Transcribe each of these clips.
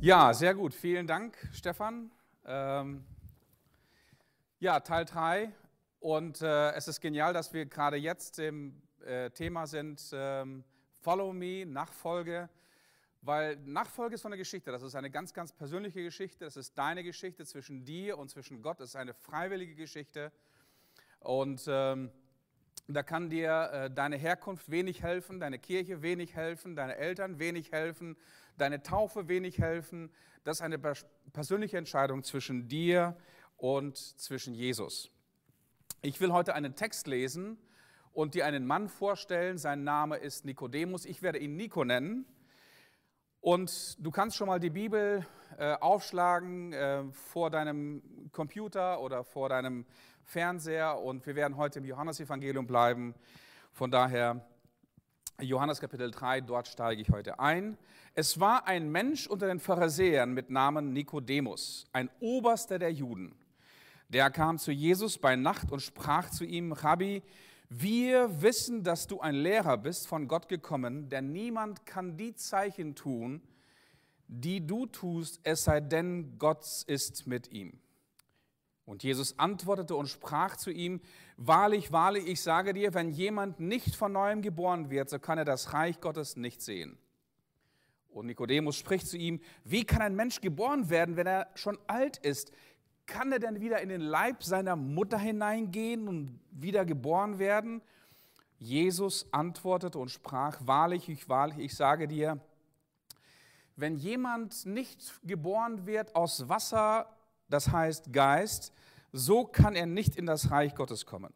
Ja, sehr gut. Vielen Dank, Stefan. Ähm, ja, Teil 3. Und äh, es ist genial, dass wir gerade jetzt im äh, Thema sind, ähm, Follow Me, Nachfolge. Weil Nachfolge ist so eine Geschichte. Das ist eine ganz, ganz persönliche Geschichte. Das ist deine Geschichte zwischen dir und zwischen Gott. Das ist eine freiwillige Geschichte. Und ähm, da kann dir äh, deine Herkunft wenig helfen, deine Kirche wenig helfen, deine Eltern wenig helfen, deine Taufe wenig helfen. Das ist eine persönliche Entscheidung zwischen dir und zwischen Jesus. Ich will heute einen Text lesen und dir einen Mann vorstellen. Sein Name ist Nikodemus. Ich werde ihn Nico nennen. Und du kannst schon mal die Bibel äh, aufschlagen äh, vor deinem Computer oder vor deinem Fernseher. Und wir werden heute im Johannesevangelium bleiben. Von daher Johannes Kapitel 3, dort steige ich heute ein. Es war ein Mensch unter den Pharisäern mit Namen Nikodemus, ein Oberster der Juden. Der kam zu Jesus bei Nacht und sprach zu ihm, Rabbi, wir wissen, dass du ein Lehrer bist, von Gott gekommen, denn niemand kann die Zeichen tun, die du tust, es sei denn, Gott ist mit ihm. Und Jesus antwortete und sprach zu ihm, Wahrlich, wahrlich, ich sage dir, wenn jemand nicht von neuem geboren wird, so kann er das Reich Gottes nicht sehen. Und Nikodemus spricht zu ihm, wie kann ein Mensch geboren werden, wenn er schon alt ist? Kann er denn wieder in den Leib seiner Mutter hineingehen und wieder geboren werden? Jesus antwortete und sprach, wahrlich, ich, wahrlich, ich sage dir, wenn jemand nicht geboren wird aus Wasser, das heißt Geist, so kann er nicht in das Reich Gottes kommen.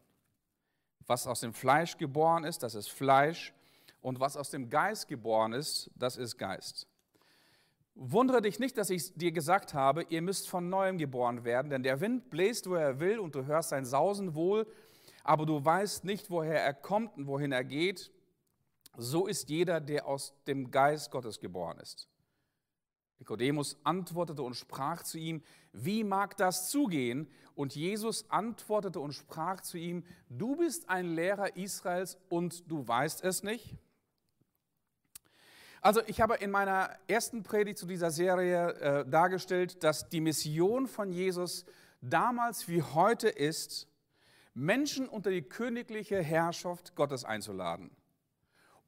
Was aus dem Fleisch geboren ist, das ist Fleisch. Und was aus dem Geist geboren ist, das ist Geist. Wundere dich nicht, dass ich dir gesagt habe, ihr müsst von neuem geboren werden, denn der Wind bläst, wo er will, und du hörst sein Sausen wohl, aber du weißt nicht, woher er kommt und wohin er geht. So ist jeder, der aus dem Geist Gottes geboren ist. Nikodemus antwortete und sprach zu ihm, wie mag das zugehen? Und Jesus antwortete und sprach zu ihm, du bist ein Lehrer Israels und du weißt es nicht? Also ich habe in meiner ersten Predigt zu dieser Serie äh, dargestellt, dass die Mission von Jesus damals wie heute ist, Menschen unter die königliche Herrschaft Gottes einzuladen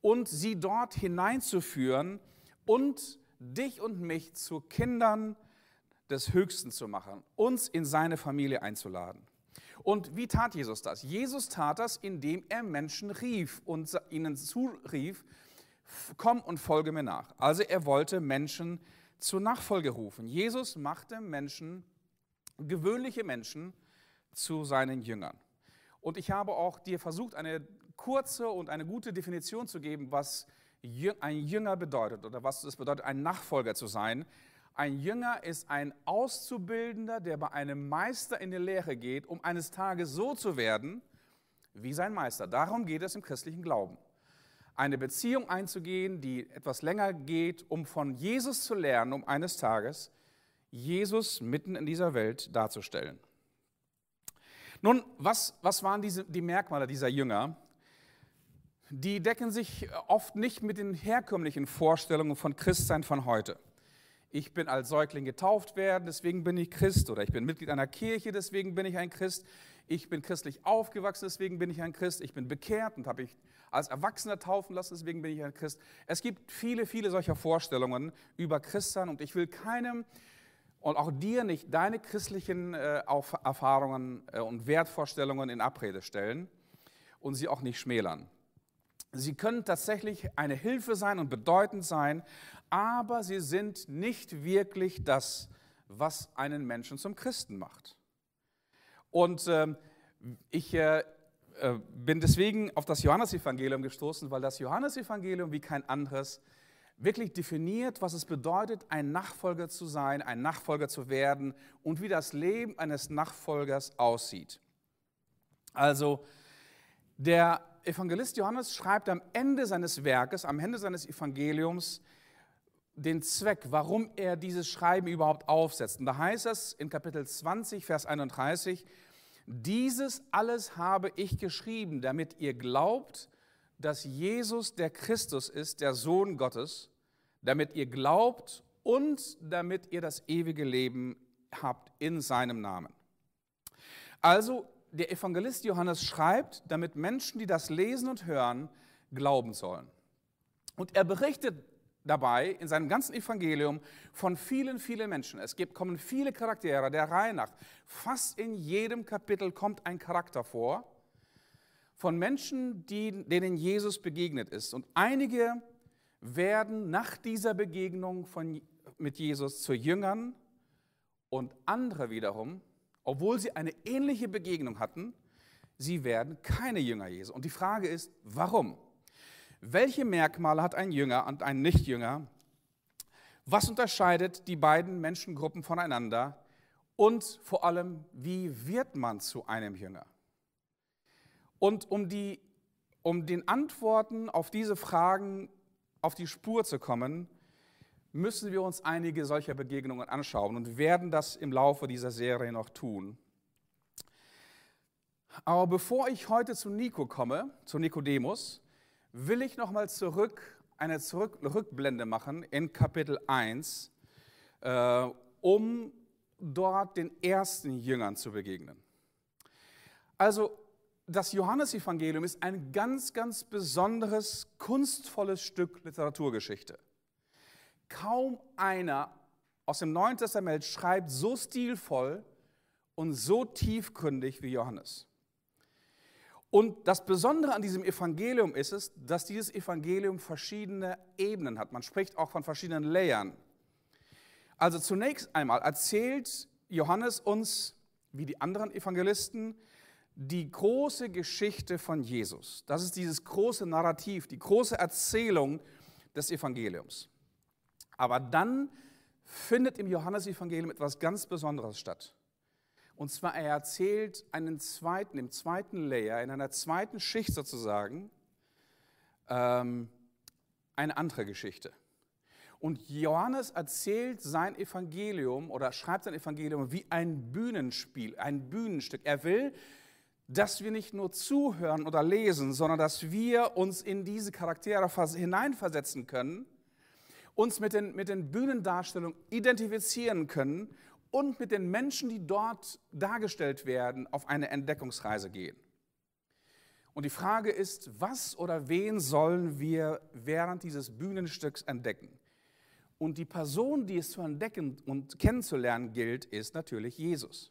und sie dort hineinzuführen und dich und mich zu Kindern des Höchsten zu machen, uns in seine Familie einzuladen. Und wie tat Jesus das? Jesus tat das, indem er Menschen rief und ihnen zurief, komm und folge mir nach. Also er wollte Menschen zur Nachfolge rufen. Jesus machte Menschen, gewöhnliche Menschen, zu seinen Jüngern. Und ich habe auch dir versucht, eine kurze und eine gute Definition zu geben, was ein Jünger bedeutet oder was es bedeutet, ein Nachfolger zu sein. Ein Jünger ist ein Auszubildender, der bei einem Meister in die Lehre geht, um eines Tages so zu werden wie sein Meister. Darum geht es im christlichen Glauben. Eine Beziehung einzugehen, die etwas länger geht, um von Jesus zu lernen, um eines Tages Jesus mitten in dieser Welt darzustellen. Nun, was, was waren diese, die Merkmale dieser Jünger? Die decken sich oft nicht mit den herkömmlichen Vorstellungen von Christsein von heute. Ich bin als Säugling getauft werden, deswegen bin ich Christ. Oder ich bin Mitglied einer Kirche, deswegen bin ich ein Christ. Ich bin christlich aufgewachsen, deswegen bin ich ein Christ. Ich bin bekehrt und habe ich als Erwachsener taufen lassen, deswegen bin ich ein Christ. Es gibt viele, viele solcher Vorstellungen über Christsein und ich will keinem und auch dir nicht deine christlichen äh, Erfahrungen äh, und Wertvorstellungen in Abrede stellen und sie auch nicht schmälern. Sie können tatsächlich eine Hilfe sein und bedeutend sein, aber sie sind nicht wirklich das, was einen Menschen zum Christen macht. Und äh, ich äh, bin deswegen auf das Johannesevangelium gestoßen, weil das Johannesevangelium wie kein anderes wirklich definiert, was es bedeutet, ein Nachfolger zu sein, ein Nachfolger zu werden und wie das Leben eines Nachfolgers aussieht. Also der Evangelist Johannes schreibt am Ende seines Werkes, am Ende seines Evangeliums, den Zweck, warum er dieses Schreiben überhaupt aufsetzt. Und da heißt es in Kapitel 20, Vers 31, dieses alles habe ich geschrieben, damit ihr glaubt, dass Jesus der Christus ist, der Sohn Gottes, damit ihr glaubt und damit ihr das ewige Leben habt in seinem Namen. Also der Evangelist Johannes schreibt, damit Menschen, die das lesen und hören, glauben sollen. Und er berichtet dabei in seinem ganzen Evangelium von vielen, vielen Menschen. Es gibt, kommen viele Charaktere der Reihe nach. Fast in jedem Kapitel kommt ein Charakter vor von Menschen, die, denen Jesus begegnet ist. Und einige werden nach dieser Begegnung von, mit Jesus zu Jüngern und andere wiederum, obwohl sie eine ähnliche Begegnung hatten, sie werden keine Jünger Jesu. Und die Frage ist, warum? Welche Merkmale hat ein Jünger und ein Nichtjünger? Was unterscheidet die beiden Menschengruppen voneinander? Und vor allem, wie wird man zu einem Jünger? Und um, die, um den Antworten auf diese Fragen auf die Spur zu kommen, müssen wir uns einige solcher Begegnungen anschauen und werden das im Laufe dieser Serie noch tun. Aber bevor ich heute zu Nico komme, zu Nikodemus, will ich nochmal zurück, eine zurück, Rückblende machen in Kapitel 1, äh, um dort den ersten Jüngern zu begegnen. Also das Johannesevangelium ist ein ganz, ganz besonderes, kunstvolles Stück Literaturgeschichte. Kaum einer aus dem Neuen Testament schreibt so stilvoll und so tiefgründig wie Johannes. Und das Besondere an diesem Evangelium ist es, dass dieses Evangelium verschiedene Ebenen hat. Man spricht auch von verschiedenen Layern. Also zunächst einmal erzählt Johannes uns, wie die anderen Evangelisten, die große Geschichte von Jesus. Das ist dieses große Narrativ, die große Erzählung des Evangeliums. Aber dann findet im Johannesevangelium etwas ganz Besonderes statt. Und zwar, er erzählt einen zweiten, im zweiten Layer, in einer zweiten Schicht sozusagen, ähm, eine andere Geschichte. Und Johannes erzählt sein Evangelium oder schreibt sein Evangelium wie ein Bühnenspiel, ein Bühnenstück. Er will, dass wir nicht nur zuhören oder lesen, sondern dass wir uns in diese Charaktere hineinversetzen können, uns mit den, mit den Bühnendarstellungen identifizieren können und mit den Menschen, die dort dargestellt werden, auf eine Entdeckungsreise gehen. Und die Frage ist, was oder wen sollen wir während dieses Bühnenstücks entdecken? Und die Person, die es zu entdecken und kennenzulernen gilt, ist natürlich Jesus.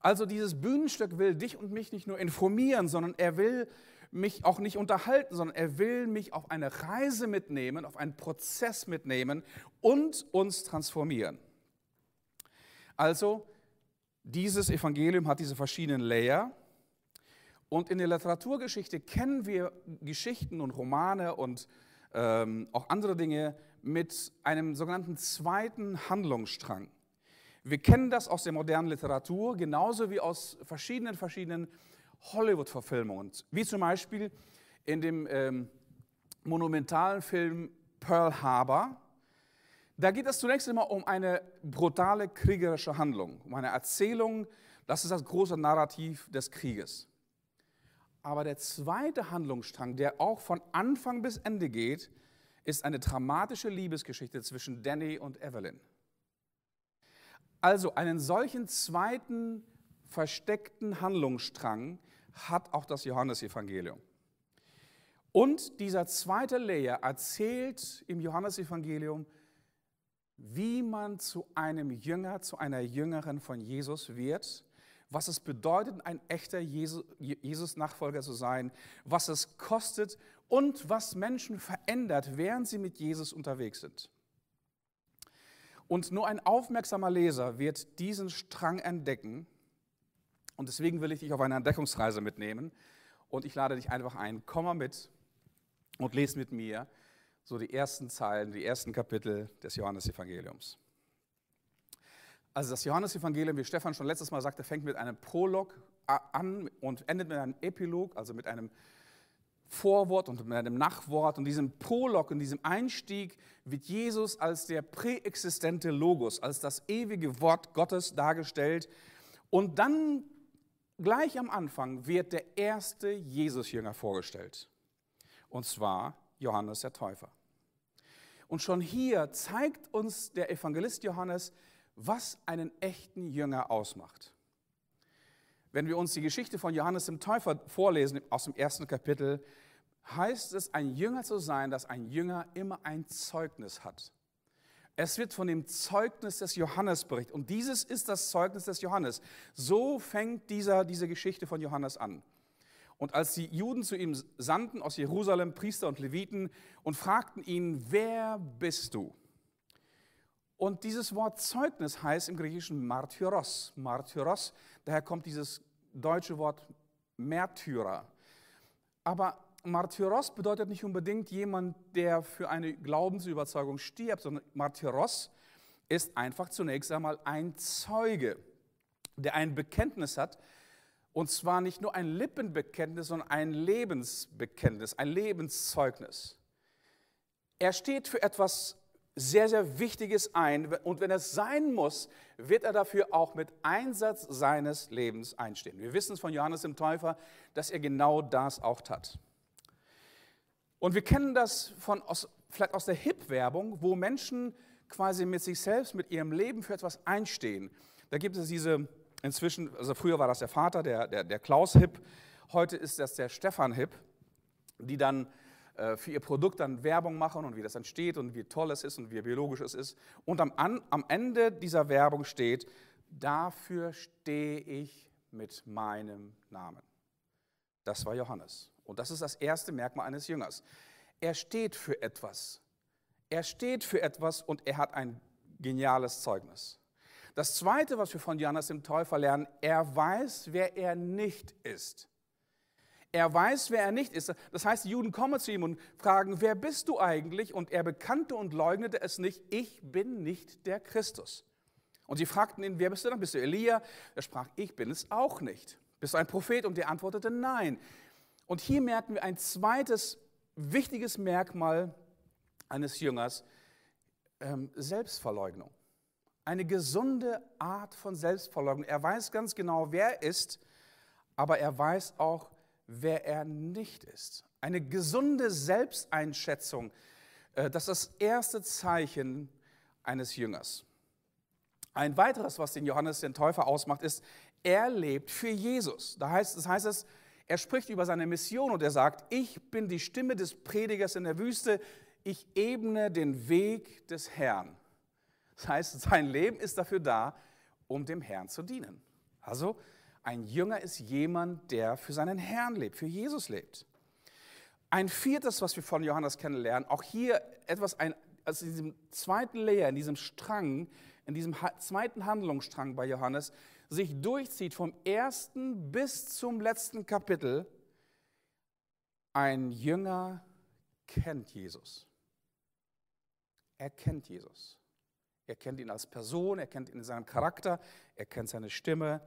Also dieses Bühnenstück will dich und mich nicht nur informieren, sondern er will mich auch nicht unterhalten, sondern er will mich auf eine Reise mitnehmen, auf einen Prozess mitnehmen und uns transformieren. Also, dieses Evangelium hat diese verschiedenen Layer. Und in der Literaturgeschichte kennen wir Geschichten und Romane und ähm, auch andere Dinge mit einem sogenannten zweiten Handlungsstrang. Wir kennen das aus der modernen Literatur, genauso wie aus verschiedenen, verschiedenen Hollywood-Verfilmungen. Wie zum Beispiel in dem ähm, monumentalen Film Pearl Harbor da geht es zunächst immer um eine brutale kriegerische Handlung, um eine Erzählung, das ist das große Narrativ des Krieges. Aber der zweite Handlungsstrang, der auch von Anfang bis Ende geht, ist eine dramatische Liebesgeschichte zwischen Danny und Evelyn. Also einen solchen zweiten versteckten Handlungsstrang hat auch das Johannesevangelium. Und dieser zweite Layer erzählt im Johannesevangelium wie man zu einem Jünger, zu einer Jüngerin von Jesus wird, was es bedeutet, ein echter Jesus-Nachfolger zu sein, was es kostet und was Menschen verändert, während sie mit Jesus unterwegs sind. Und nur ein aufmerksamer Leser wird diesen Strang entdecken. Und deswegen will ich dich auf eine Entdeckungsreise mitnehmen. Und ich lade dich einfach ein, komm mal mit und lese mit mir so die ersten Zeilen, die ersten Kapitel des Johannesevangeliums. Also das Johannesevangelium, wie Stefan schon letztes Mal sagte, fängt mit einem Prolog an und endet mit einem Epilog, also mit einem Vorwort und mit einem Nachwort. Und diesem Prolog und diesem Einstieg wird Jesus als der präexistente Logos, als das ewige Wort Gottes dargestellt. Und dann gleich am Anfang wird der erste Jesusjünger vorgestellt. Und zwar Johannes der Täufer. Und schon hier zeigt uns der Evangelist Johannes, was einen echten Jünger ausmacht. Wenn wir uns die Geschichte von Johannes dem Täufer vorlesen aus dem ersten Kapitel, heißt es, ein Jünger zu sein, dass ein Jünger immer ein Zeugnis hat. Es wird von dem Zeugnis des Johannes berichtet. Und dieses ist das Zeugnis des Johannes. So fängt dieser, diese Geschichte von Johannes an. Und als die Juden zu ihm sandten aus Jerusalem, Priester und Leviten, und fragten ihn, wer bist du? Und dieses Wort Zeugnis heißt im Griechischen Martyros. Martyros, daher kommt dieses deutsche Wort Märtyrer. Aber Martyros bedeutet nicht unbedingt jemand, der für eine Glaubensüberzeugung stirbt, sondern Martyros ist einfach zunächst einmal ein Zeuge, der ein Bekenntnis hat, und zwar nicht nur ein Lippenbekenntnis, sondern ein Lebensbekenntnis, ein Lebenszeugnis. Er steht für etwas sehr, sehr Wichtiges ein und wenn es sein muss, wird er dafür auch mit Einsatz seines Lebens einstehen. Wir wissen es von Johannes dem Täufer, dass er genau das auch tat. Und wir kennen das von aus, vielleicht aus der Hip-Werbung, wo Menschen quasi mit sich selbst, mit ihrem Leben für etwas einstehen. Da gibt es diese inzwischen, also früher war das der Vater, der, der, der Klaus Hipp, heute ist das der Stefan Hipp, die dann äh, für ihr Produkt dann Werbung machen und wie das entsteht und wie toll es ist und wie biologisch es ist. Und am, am Ende dieser Werbung steht, dafür stehe ich mit meinem Namen. Das war Johannes. Und das ist das erste Merkmal eines Jüngers. Er steht für etwas. Er steht für etwas und er hat ein geniales Zeugnis. Das Zweite, was wir von Johannes dem Täufer lernen, er weiß, wer er nicht ist. Er weiß, wer er nicht ist. Das heißt, die Juden kommen zu ihm und fragen, wer bist du eigentlich? Und er bekannte und leugnete es nicht, ich bin nicht der Christus. Und sie fragten ihn, wer bist du dann? Bist du Elia? Er sprach, ich bin es auch nicht. Bist du ein Prophet? Und er antwortete, nein. Und hier merken wir ein zweites wichtiges Merkmal eines Jüngers, ähm, Selbstverleugnung eine gesunde Art von Selbstverleugnung. Er weiß ganz genau, wer er ist, aber er weiß auch, wer er nicht ist. Eine gesunde Selbsteinschätzung, äh, das ist das erste Zeichen eines Jüngers. Ein weiteres, was den Johannes den Täufer ausmacht, ist, er lebt für Jesus. Da heißt, das heißt es, er spricht über seine Mission und er sagt, ich bin die Stimme des Predigers in der Wüste, ich ebne den Weg des Herrn. Das heißt, sein Leben ist dafür da, um dem Herrn zu dienen. Also ein Jünger ist jemand, der für seinen Herrn lebt, für Jesus lebt. Ein viertes, was wir von Johannes kennenlernen, auch hier etwas, ein, also in diesem zweiten Layer, in diesem Strang, in diesem zweiten Handlungsstrang bei Johannes, sich durchzieht vom ersten bis zum letzten Kapitel. Ein Jünger kennt Jesus. Er kennt Jesus. Er kennt ihn als Person, er kennt ihn in seinem Charakter, er kennt seine Stimme.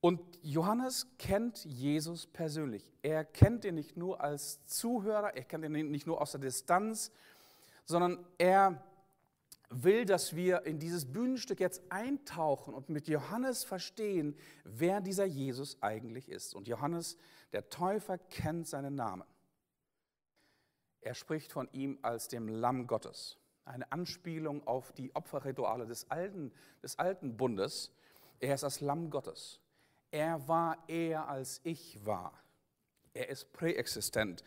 Und Johannes kennt Jesus persönlich. Er kennt ihn nicht nur als Zuhörer, er kennt ihn nicht nur aus der Distanz, sondern er will, dass wir in dieses Bühnenstück jetzt eintauchen und mit Johannes verstehen, wer dieser Jesus eigentlich ist. Und Johannes, der Täufer, kennt seinen Namen. Er spricht von ihm als dem Lamm Gottes eine Anspielung auf die Opferrituale des alten, des alten Bundes. Er ist das Lamm Gottes. Er war eher als ich war. Er ist präexistent.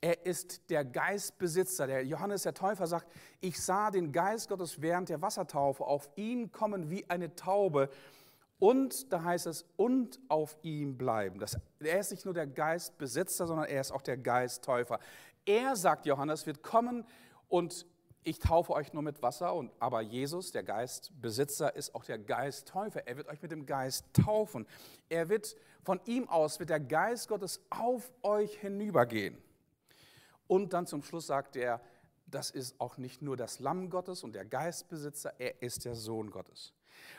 Er ist der Geistbesitzer. Der Johannes der Täufer sagt, ich sah den Geist Gottes während der Wassertaufe auf ihn kommen wie eine Taube. Und da heißt es, und auf ihm bleiben. Das, er ist nicht nur der Geistbesitzer, sondern er ist auch der Geisttäufer. Er, sagt Johannes, wird kommen und ich taufe euch nur mit Wasser, und, aber Jesus, der Geistbesitzer, ist auch der Geisttäufer. Er wird euch mit dem Geist taufen. Er wird von ihm aus, wird der Geist Gottes auf euch hinübergehen. Und dann zum Schluss sagt er, das ist auch nicht nur das Lamm Gottes und der Geistbesitzer, er ist der Sohn Gottes.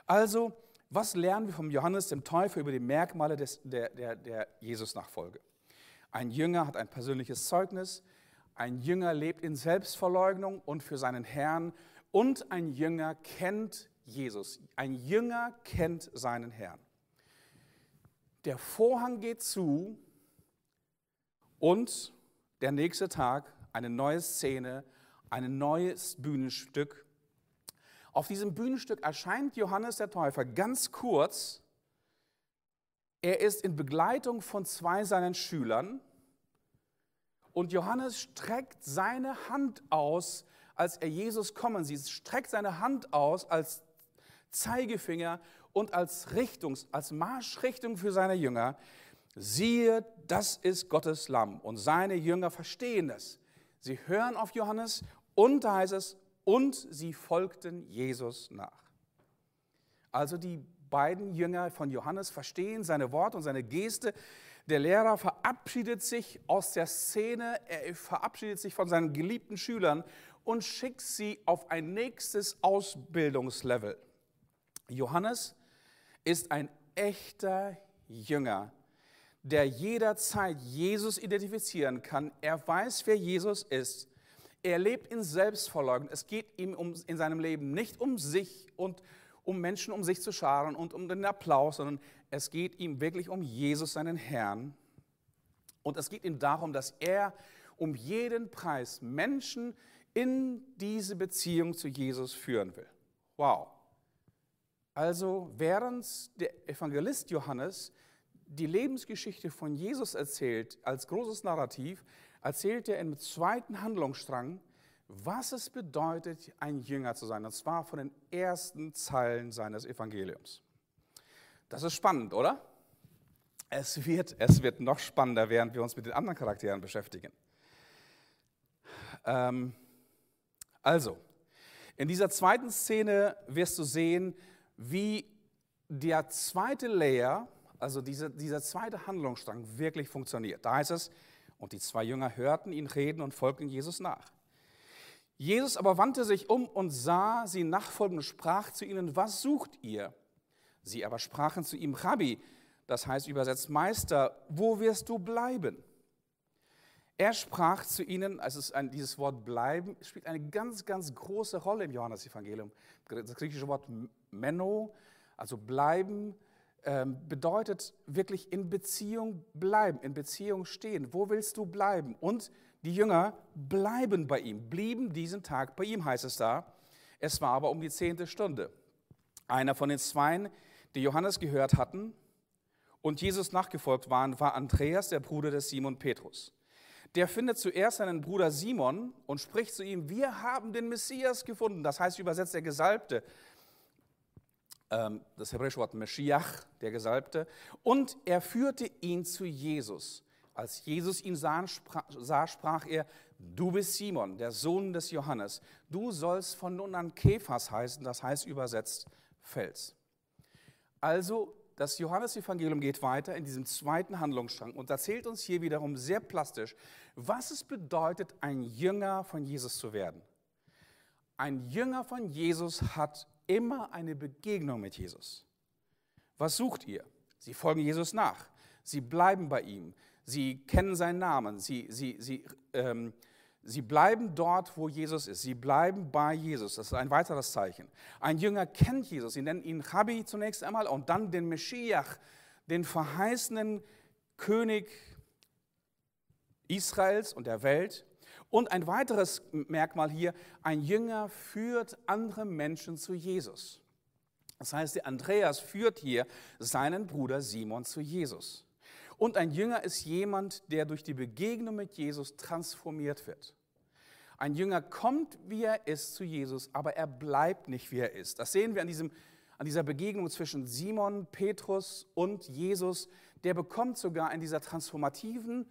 Also, was lernen wir vom Johannes dem Täufer über die Merkmale des, der, der, der Jesus-Nachfolge? Ein Jünger hat ein persönliches Zeugnis, ein Jünger lebt in Selbstverleugnung und für seinen Herrn. Und ein Jünger kennt Jesus. Ein Jünger kennt seinen Herrn. Der Vorhang geht zu und der nächste Tag eine neue Szene. ein neues Bühnenstück. Auf diesem Bühnenstück erscheint Johannes der Täufer ganz kurz. Er ist in Begleitung von zwei seinen Schülern und Johannes streckt seine Hand aus, als er Jesus kommen sieht, streckt seine Hand aus als Zeigefinger und als Richtungs, als Marschrichtung für seine Jünger. Siehe, das ist Gottes Lamm. Und seine Jünger verstehen das. Sie hören auf Johannes und da heißt es, und sie folgten Jesus nach. Also die beiden Jünger von Johannes verstehen seine Worte und seine Geste. Der Lehrer verabschiedet sich aus der Szene, er verabschiedet sich von seinen geliebten Schülern und schickt sie auf ein nächstes Ausbildungslevel. Johannes ist ein echter Jünger, der jederzeit Jesus identifizieren kann. Er weiß, wer Jesus ist. Er lebt in Selbstverleugnung. Es geht ihm um, in seinem Leben nicht um sich und um Menschen um sich zu scharen und um den Applaus, sondern es geht ihm wirklich um Jesus, seinen Herrn. Und es geht ihm darum, dass er um jeden Preis Menschen in diese Beziehung zu Jesus führen will. Wow. Also während der Evangelist Johannes die Lebensgeschichte von Jesus erzählt als großes Narrativ, erzählt er im zweiten Handlungsstrang, was es bedeutet, ein Jünger zu sein. Und zwar von den ersten Zeilen seines Evangeliums. Das ist spannend, oder? Es wird, es wird noch spannender, während wir uns mit den anderen Charakteren beschäftigen. Ähm, also, in dieser zweiten Szene wirst du sehen, wie der zweite Layer, also diese, dieser zweite Handlungsstrang wirklich funktioniert. Da heißt es, und die zwei Jünger hörten ihn reden und folgten Jesus nach. Jesus aber wandte sich um und sah sie nachfolgen und sprach zu ihnen, was sucht ihr? Sie aber sprachen zu ihm, Rabbi, das heißt übersetzt Meister, wo wirst du bleiben? Er sprach zu ihnen, also ein, dieses Wort bleiben spielt eine ganz, ganz große Rolle im Johannesevangelium. Das griechische Wort Menno, also bleiben, bedeutet wirklich in Beziehung bleiben, in Beziehung stehen. Wo willst du bleiben? Und die Jünger bleiben bei ihm, blieben diesen Tag bei ihm, heißt es da. Es war aber um die zehnte Stunde. Einer von den Zweien, die Johannes gehört hatten und Jesus nachgefolgt waren, war Andreas, der Bruder des Simon Petrus der findet zuerst seinen Bruder Simon und spricht zu ihm, wir haben den Messias gefunden. Das heißt übersetzt der Gesalbte. Ähm, das hebräische Wort Meshiach, der Gesalbte. Und er führte ihn zu Jesus. Als Jesus ihn sah, sprach er, du bist Simon, der Sohn des Johannes. Du sollst von nun an Kephas heißen, das heißt übersetzt Fels. Also das Johannesevangelium geht weiter in diesem zweiten Handlungsstrang und erzählt uns hier wiederum sehr plastisch, was es bedeutet, ein Jünger von Jesus zu werden. Ein Jünger von Jesus hat immer eine Begegnung mit Jesus. Was sucht ihr? Sie folgen Jesus nach. Sie bleiben bei ihm. Sie kennen seinen Namen. Sie, sie, sie ähm, Sie bleiben dort, wo Jesus ist. Sie bleiben bei Jesus. Das ist ein weiteres Zeichen. Ein Jünger kennt Jesus. Sie nennen ihn Rabbi zunächst einmal und dann den Meschiach, den verheißenen König Israels und der Welt. Und ein weiteres Merkmal hier, ein Jünger führt andere Menschen zu Jesus. Das heißt, der Andreas führt hier seinen Bruder Simon zu Jesus. Und ein Jünger ist jemand, der durch die Begegnung mit Jesus transformiert wird. Ein Jünger kommt, wie er ist, zu Jesus, aber er bleibt nicht, wie er ist. Das sehen wir an, diesem, an dieser Begegnung zwischen Simon, Petrus und Jesus. Der bekommt sogar in dieser transformativen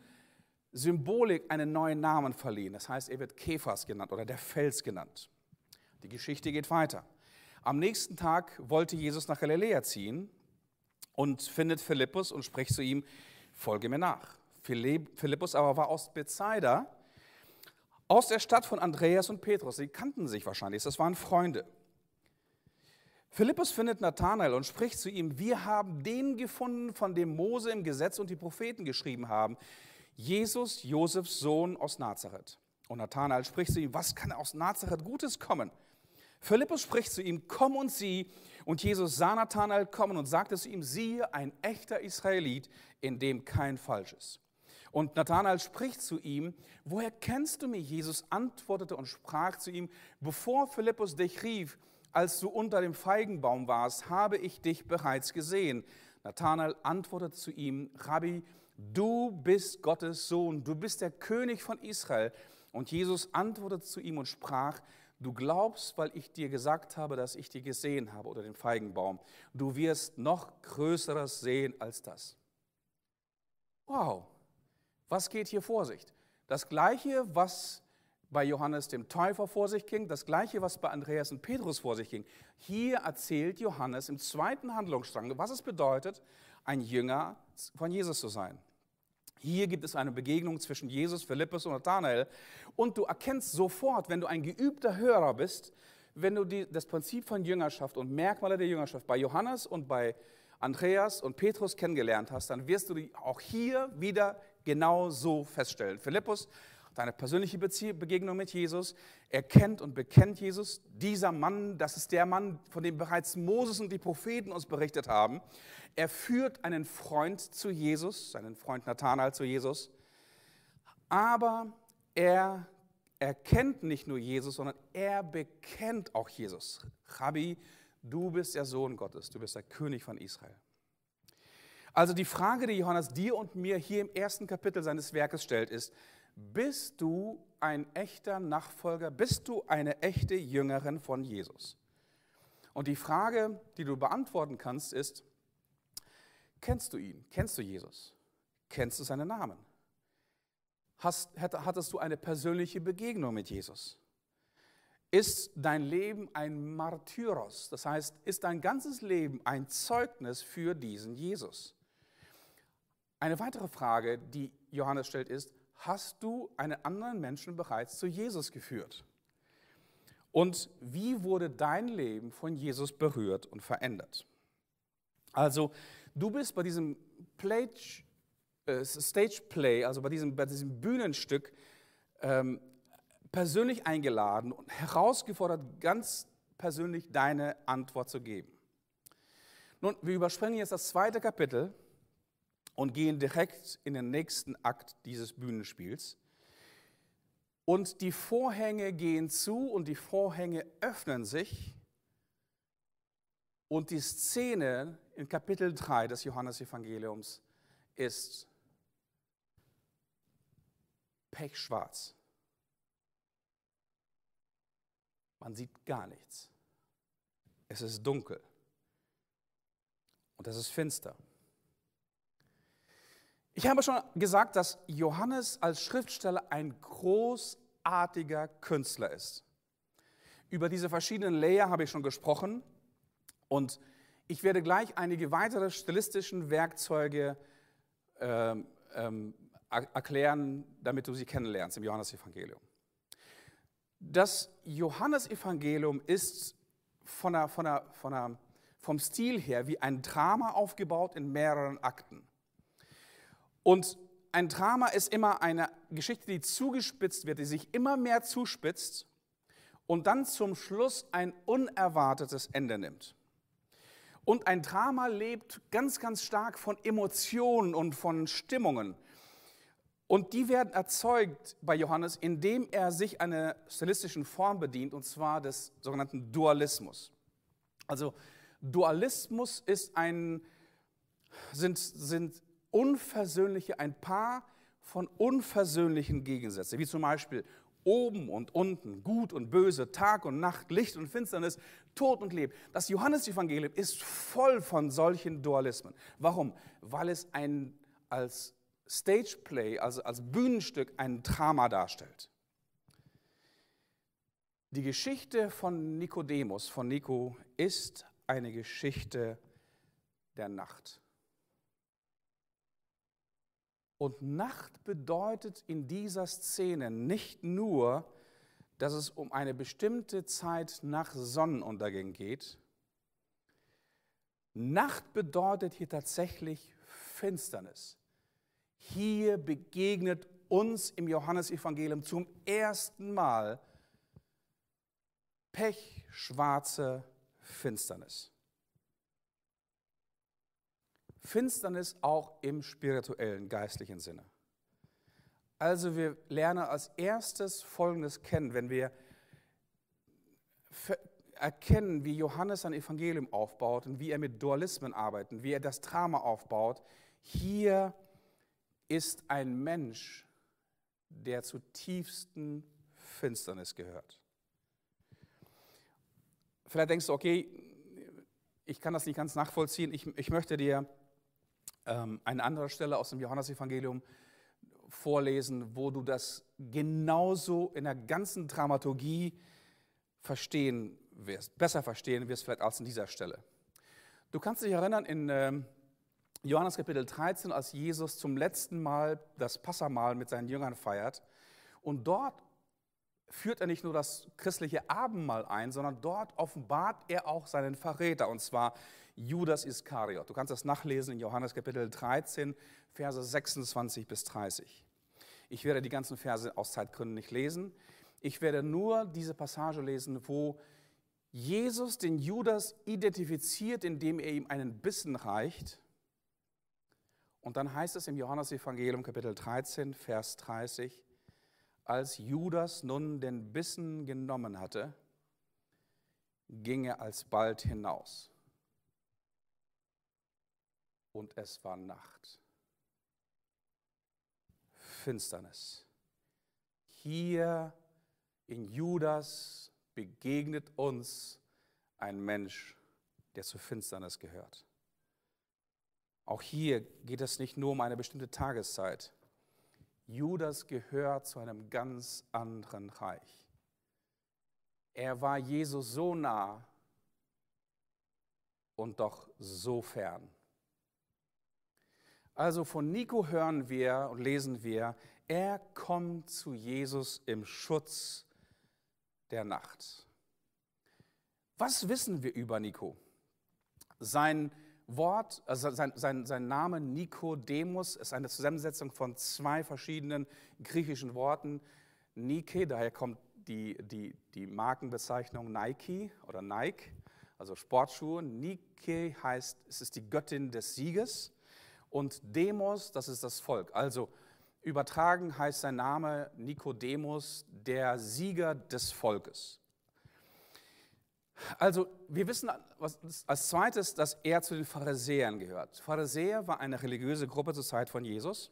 Symbolik einen neuen Namen verliehen. Das heißt, er wird Kephas genannt oder der Fels genannt. Die Geschichte geht weiter. Am nächsten Tag wollte Jesus nach Galiläa ziehen und findet Philippus und spricht zu ihm, folge mir nach. Philippus aber war aus Bethsaida, aus der Stadt von Andreas und Petrus. Sie kannten sich wahrscheinlich, das waren Freunde. Philippus findet Nathanael und spricht zu ihm, wir haben den gefunden, von dem Mose im Gesetz und die Propheten geschrieben haben, Jesus, Josefs Sohn aus Nazareth. Und Nathanael spricht zu ihm, was kann aus Nazareth Gutes kommen? Philippus spricht zu ihm, komm und sieh. Und Jesus sah Nathanael kommen und sagte zu ihm, siehe, ein echter Israelit, in dem kein Falsch ist. Und Nathanael spricht zu ihm, woher kennst du mich? Jesus antwortete und sprach zu ihm, bevor Philippus dich rief, als du unter dem Feigenbaum warst, habe ich dich bereits gesehen. Nathanael antwortete zu ihm, Rabbi, du bist Gottes Sohn, du bist der König von Israel. Und Jesus antwortete zu ihm und sprach, du glaubst, weil ich dir gesagt habe, dass ich dich gesehen habe unter dem Feigenbaum. Du wirst noch Größeres sehen als das. Wow, was geht hier vor sich? Das gleiche, was bei Johannes dem Täufer vor sich ging, das gleiche, was bei Andreas und Petrus vor sich ging. Hier erzählt Johannes im zweiten Handlungsstrang, was es bedeutet, ein Jünger von Jesus zu sein. Hier gibt es eine Begegnung zwischen Jesus, Philippus und Nathanael und du erkennst sofort, wenn du ein geübter Hörer bist, wenn du die, das Prinzip von Jüngerschaft und Merkmale der Jüngerschaft bei Johannes und bei Andreas und Petrus kennengelernt hast, dann wirst du die auch hier wieder genau so feststellen. Philippus deine persönliche Begegnung mit Jesus. Er kennt und bekennt Jesus. Dieser Mann, das ist der Mann, von dem bereits Moses und die Propheten uns berichtet haben. Er führt einen Freund zu Jesus, seinen Freund Nathanael zu Jesus. Aber er erkennt nicht nur Jesus, sondern er bekennt auch Jesus. Rabbi, du bist der Sohn Gottes, du bist der König von Israel. Also die Frage, die Johannes dir und mir hier im ersten Kapitel seines Werkes stellt, ist, bist du ein echter Nachfolger? Bist du eine echte Jüngerin von Jesus? Und die Frage, die du beantworten kannst, ist, kennst du ihn? Kennst du Jesus? Kennst du seinen Namen? Hast, hattest du eine persönliche Begegnung mit Jesus? Ist dein Leben ein Martyros? Das heißt, ist dein ganzes Leben ein Zeugnis für diesen Jesus? Eine weitere Frage, die Johannes stellt, ist, hast du einen anderen Menschen bereits zu Jesus geführt? Und wie wurde dein Leben von Jesus berührt und verändert? Also, du bist bei diesem Play, äh, Stage Play, also bei diesem, bei diesem Bühnenstück, ähm, persönlich eingeladen und herausgefordert, ganz persönlich deine Antwort zu geben. Nun, wir überspringen jetzt das zweite Kapitel und gehen direkt in den nächsten Akt dieses Bühnenspiels. Und die Vorhänge gehen zu und die Vorhänge öffnen sich. Und die Szene in Kapitel 3 des Johannesevangeliums ist pechschwarz. Man sieht gar nichts. Es ist dunkel. Und es ist finster. Ich habe schon gesagt, dass Johannes als Schriftsteller ein großartiger Künstler ist. Über diese verschiedenen Layer habe ich schon gesprochen und ich werde gleich einige weitere stilistischen Werkzeuge ähm, ähm, erklären, damit du sie kennenlernst im Johannesevangelium. Das Johannesevangelium ist von der, von der, von der, vom Stil her wie ein Drama aufgebaut in mehreren Akten. Und ein Drama ist immer eine Geschichte, die zugespitzt wird, die sich immer mehr zuspitzt und dann zum Schluss ein unerwartetes Ende nimmt. Und ein Drama lebt ganz, ganz stark von Emotionen und von Stimmungen. Und die werden erzeugt bei Johannes, indem er sich einer stilistischen Form bedient, und zwar des sogenannten Dualismus. Also Dualismus ist ein, sind, sind unversöhnliche, ein Paar von unversöhnlichen Gegensätzen, wie zum Beispiel oben und unten, gut und böse, Tag und Nacht, Licht und Finsternis, Tod und Leben. Das Johannesevangelium ist voll von solchen Dualismen. Warum? Weil es ein, als Stageplay, also als Bühnenstück, ein Drama darstellt. Die Geschichte von Nikodemus, von Nico, ist eine Geschichte der Nacht. Und Nacht bedeutet in dieser Szene nicht nur, dass es um eine bestimmte Zeit nach Sonnenuntergang geht. Nacht bedeutet hier tatsächlich Finsternis. Hier begegnet uns im Johannesevangelium zum ersten Mal pechschwarze Finsternis. Finsternis auch im spirituellen, geistlichen Sinne. Also wir lernen als erstes Folgendes kennen, wenn wir erkennen, wie Johannes sein Evangelium aufbaut und wie er mit Dualismen arbeitet, wie er das Drama aufbaut. Hier ist ein Mensch, der zur tiefsten Finsternis gehört. Vielleicht denkst du, okay, ich kann das nicht ganz nachvollziehen. Ich, ich möchte dir ähm, eine andere Stelle aus dem Johannesevangelium vorlesen, wo du das genauso in der ganzen Dramaturgie verstehen wirst, besser verstehen wirst vielleicht als an dieser Stelle. Du kannst dich erinnern in ähm, Johannes Kapitel 13, als Jesus zum letzten Mal das Passamahl mit seinen Jüngern feiert. Und dort führt er nicht nur das christliche Abendmahl ein, sondern dort offenbart er auch seinen Verräter, und zwar Judas Iskariot. Du kannst das nachlesen in Johannes Kapitel 13, Verse 26 bis 30. Ich werde die ganzen Verse aus Zeitgründen nicht lesen. Ich werde nur diese Passage lesen, wo Jesus den Judas identifiziert, indem er ihm einen Bissen reicht. Und dann heißt es im Johannesevangelium Kapitel 13, Vers 30, als Judas nun den Bissen genommen hatte, ging er alsbald hinaus. Und es war Nacht. Finsternis. Hier in Judas begegnet uns ein Mensch, der zur Finsternis gehört. Auch hier geht es nicht nur um eine bestimmte Tageszeit. Judas gehört zu einem ganz anderen Reich. Er war Jesus so nah und doch so fern. Also von Nico hören wir und lesen wir, er kommt zu Jesus im Schutz der Nacht. Was wissen wir über Nico? Sein Wort, also sein, sein, sein Name Nikodemus ist eine Zusammensetzung von zwei verschiedenen griechischen Worten. Nike, daher kommt die, die, die Markenbezeichnung Nike oder Nike, also Sportschuhe. Nike heißt, es ist die Göttin des Sieges und Demos, das ist das Volk. Also übertragen heißt sein Name Nikodemus, der Sieger des Volkes. Also wir wissen als zweites, dass er zu den Pharisäern gehört. Pharisäer war eine religiöse Gruppe zur Zeit von Jesus,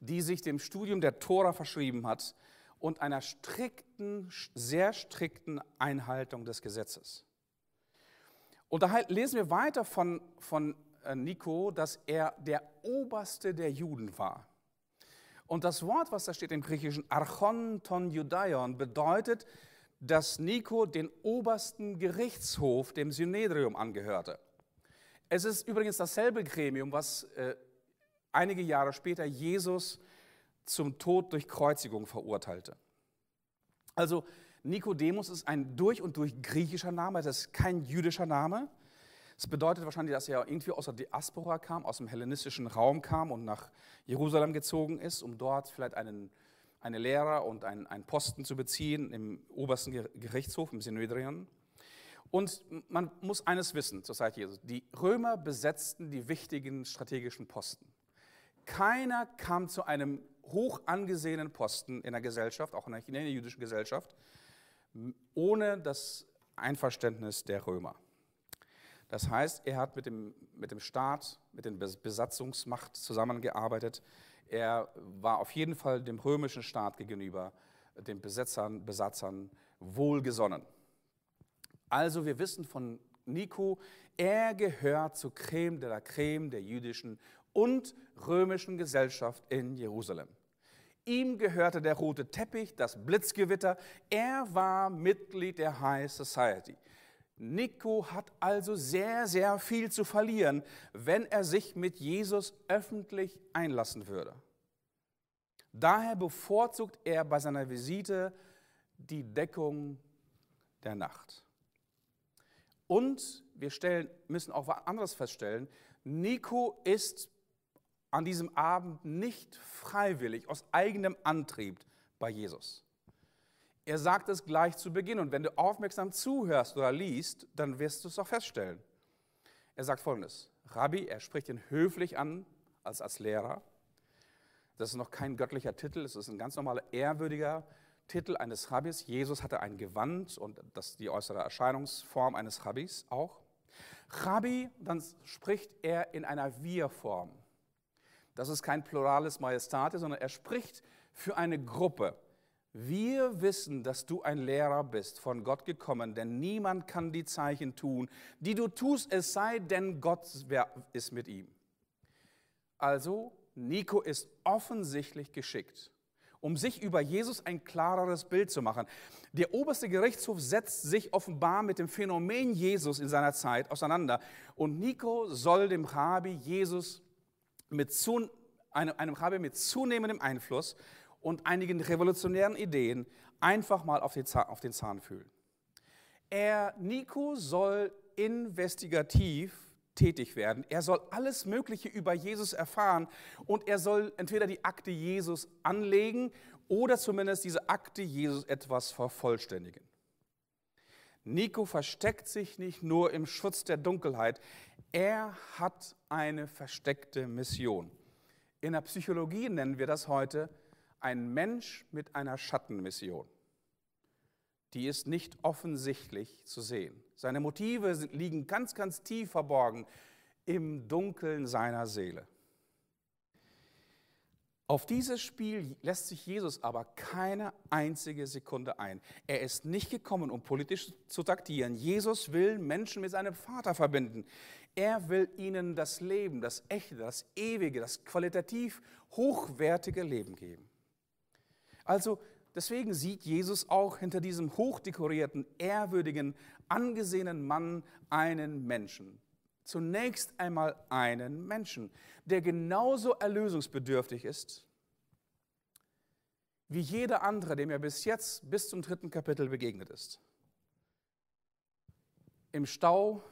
die sich dem Studium der Tora verschrieben hat und einer strikten, sehr strikten Einhaltung des Gesetzes. Und da lesen wir weiter von, von Nico, dass er der Oberste der Juden war. Und das Wort, was da steht im Griechischen, Archon ton Judaion, bedeutet, dass Nico den obersten Gerichtshof, dem Synedrium, angehörte. Es ist übrigens dasselbe Gremium, was äh, einige Jahre später Jesus zum Tod durch Kreuzigung verurteilte. Also Nikodemus ist ein durch und durch griechischer Name, das ist kein jüdischer Name. Es bedeutet wahrscheinlich, dass er irgendwie aus der Diaspora kam, aus dem hellenistischen Raum kam und nach Jerusalem gezogen ist, um dort vielleicht einen eine Lehrer und einen, einen Posten zu beziehen im obersten Gerichtshof, im Synedrion. Und man muss eines wissen zur Zeit Jesus. Die Römer besetzten die wichtigen strategischen Posten. Keiner kam zu einem hoch angesehenen Posten in der Gesellschaft, auch in der jüdischen Gesellschaft, ohne das Einverständnis der Römer. Das heißt, er hat mit dem, mit dem Staat, mit der Besatzungsmacht zusammengearbeitet. Er war auf jeden Fall dem römischen Staat gegenüber, den Besetzern, Besatzern wohlgesonnen. Also wir wissen von Nico, er gehört zur Creme de la Creme der jüdischen und römischen Gesellschaft in Jerusalem. Ihm gehörte der rote Teppich, das Blitzgewitter. Er war Mitglied der High Society. Nico hat also sehr, sehr viel zu verlieren, wenn er sich mit Jesus öffentlich einlassen würde. Daher bevorzugt er bei seiner Visite die Deckung der Nacht. Und wir stellen, müssen auch was anderes feststellen, Nico ist an diesem Abend nicht freiwillig, aus eigenem Antrieb bei Jesus. Er sagt es gleich zu Beginn und wenn du aufmerksam zuhörst oder liest, dann wirst du es auch feststellen. Er sagt folgendes, Rabbi, er spricht ihn höflich an als, als Lehrer. Das ist noch kein göttlicher Titel, es ist ein ganz normaler, ehrwürdiger Titel eines Rabbis. Jesus hatte ein Gewand und das ist die äußere Erscheinungsform eines Rabbis auch. Rabbi, dann spricht er in einer Wir-Form. Das ist kein plurales Majestate, sondern er spricht für eine Gruppe. Wir wissen, dass du ein Lehrer bist, von Gott gekommen, denn niemand kann die Zeichen tun, die du tust, es sei denn, Gott ist mit ihm. Also, Nico ist offensichtlich geschickt, um sich über Jesus ein klareres Bild zu machen. Der oberste Gerichtshof setzt sich offenbar mit dem Phänomen Jesus in seiner Zeit auseinander und Nico soll dem Rabbi Jesus mit zu, einem, einem Rabbi mit zunehmendem Einfluss und einigen revolutionären Ideen einfach mal auf den Zahn, auf den Zahn fühlen. Er, Nico, soll investigativ tätig werden. Er soll alles Mögliche über Jesus erfahren und er soll entweder die Akte Jesus anlegen oder zumindest diese Akte Jesus etwas vervollständigen. Nico versteckt sich nicht nur im Schutz der Dunkelheit, er hat eine versteckte Mission. In der Psychologie nennen wir das heute ein Mensch mit einer Schattenmission. Die ist nicht offensichtlich zu sehen. Seine Motive liegen ganz, ganz tief verborgen im Dunkeln seiner Seele. Auf dieses Spiel lässt sich Jesus aber keine einzige Sekunde ein. Er ist nicht gekommen, um politisch zu taktieren. Jesus will Menschen mit seinem Vater verbinden. Er will ihnen das Leben, das echte, das ewige, das qualitativ hochwertige Leben geben. Also deswegen sieht Jesus auch hinter diesem hochdekorierten, ehrwürdigen, angesehenen Mann einen Menschen. Zunächst einmal einen Menschen, der genauso erlösungsbedürftig ist wie jeder andere, dem er bis jetzt, bis zum dritten Kapitel begegnet ist. Im Stau,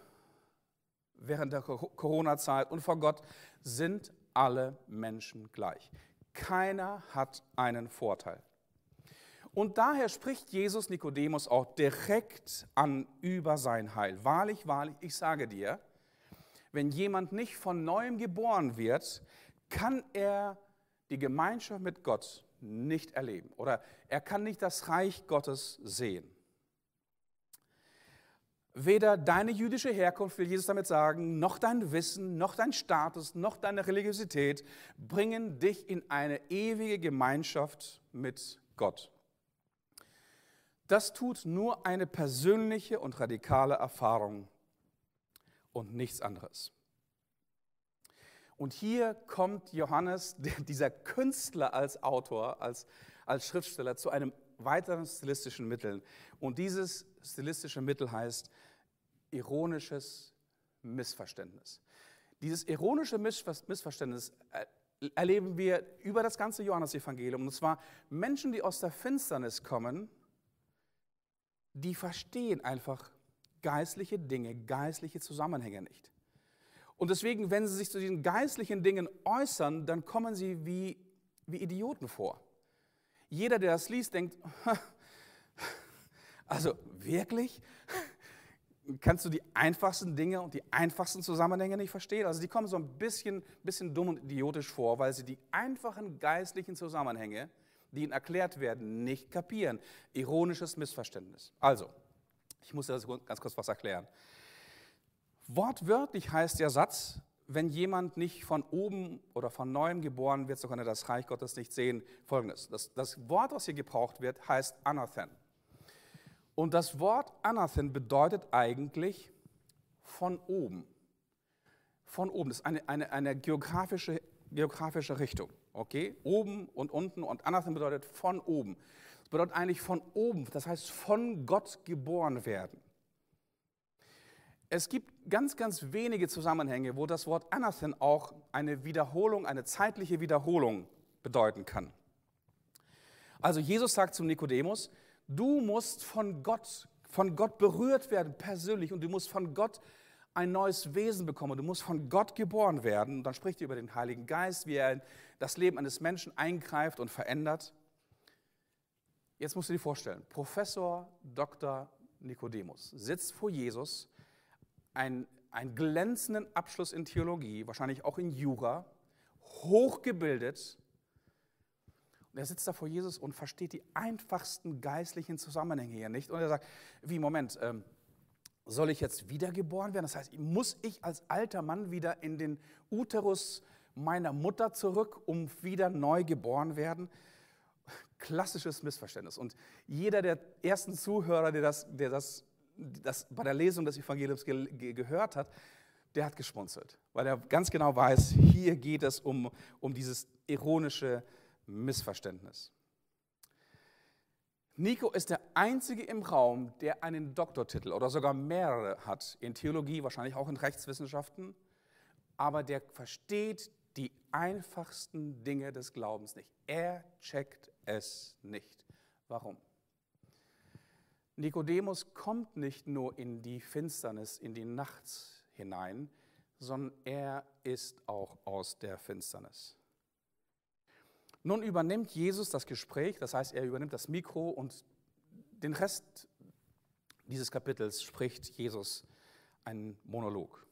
während der Corona-Zeit und vor Gott sind alle Menschen gleich. Keiner hat einen Vorteil. Und daher spricht Jesus Nikodemus auch direkt an über sein Heil. Wahrlich, wahrlich, ich sage dir, wenn jemand nicht von neuem geboren wird, kann er die Gemeinschaft mit Gott nicht erleben oder er kann nicht das Reich Gottes sehen. Weder deine jüdische Herkunft, will Jesus damit sagen, noch dein Wissen, noch dein Status, noch deine Religiosität bringen dich in eine ewige Gemeinschaft mit Gott. Das tut nur eine persönliche und radikale Erfahrung und nichts anderes. Und hier kommt Johannes, dieser Künstler als Autor, als, als Schriftsteller, zu einem weiteren stilistischen Mittel. Und dieses stilistische Mittel heißt ironisches Missverständnis. Dieses ironische Missverständnis äh, erleben wir über das ganze Johannesevangelium. Und zwar Menschen, die aus der Finsternis kommen, die verstehen einfach geistliche Dinge, geistliche Zusammenhänge nicht. Und deswegen, wenn sie sich zu diesen geistlichen Dingen äußern, dann kommen sie wie, wie Idioten vor. Jeder, der das liest, denkt, also wirklich? Kannst du die einfachsten Dinge und die einfachsten Zusammenhänge nicht verstehen? Also die kommen so ein bisschen, bisschen dumm und idiotisch vor, weil sie die einfachen geistlichen Zusammenhänge, die ihnen erklärt werden, nicht kapieren. Ironisches Missverständnis. Also, ich muss das ganz kurz was erklären. Wortwörtlich heißt der Satz, wenn jemand nicht von oben oder von neuem geboren wird, so kann er das Reich Gottes nicht sehen. Folgendes: Das, das Wort, was hier gebraucht wird, heißt Anathen. Und das Wort Anathen bedeutet eigentlich von oben. Von oben. Das ist eine, eine, eine geografische, geografische Richtung. Okay? Oben und unten. Und Anathen bedeutet von oben. Das bedeutet eigentlich von oben. Das heißt von Gott geboren werden. Es gibt ganz, ganz wenige Zusammenhänge, wo das Wort Anathen auch eine Wiederholung, eine zeitliche Wiederholung bedeuten kann. Also Jesus sagt zum Nikodemus, Du musst von Gott, von Gott berührt werden, persönlich, und du musst von Gott ein neues Wesen bekommen. Du musst von Gott geboren werden. Und dann spricht er über den Heiligen Geist, wie er in das Leben eines Menschen eingreift und verändert. Jetzt musst du dir vorstellen, Professor Dr. Nikodemus sitzt vor Jesus, ein, einen glänzenden Abschluss in Theologie, wahrscheinlich auch in Jura, hochgebildet, Und er sitzt da vor Jesus und versteht die einfachsten geistlichen Zusammenhänge hier nicht. Und er sagt, wie, Moment, ähm, soll ich jetzt wiedergeboren werden? Das heißt, muss ich als alter Mann wieder in den Uterus meiner Mutter zurück, um wieder neu geboren werden? Klassisches Missverständnis. Und jeder der ersten Zuhörer, der das, der das, das bei der Lesung des Evangeliums ge ge gehört hat, der hat geschmunzelt, weil er ganz genau weiß, hier geht es um, um dieses ironische Missverständnis. Nico ist der Einzige im Raum, der einen Doktortitel oder sogar mehrere hat, in Theologie, wahrscheinlich auch in Rechtswissenschaften, aber der versteht die einfachsten Dinge des Glaubens nicht. Er checkt es nicht. Warum? Nikodemus kommt nicht nur in die Finsternis, in die Nacht hinein, sondern er ist auch aus der Finsternis. Nun übernimmt Jesus das Gespräch, das heißt, er übernimmt das Mikro und den Rest dieses Kapitels spricht Jesus einen Monolog.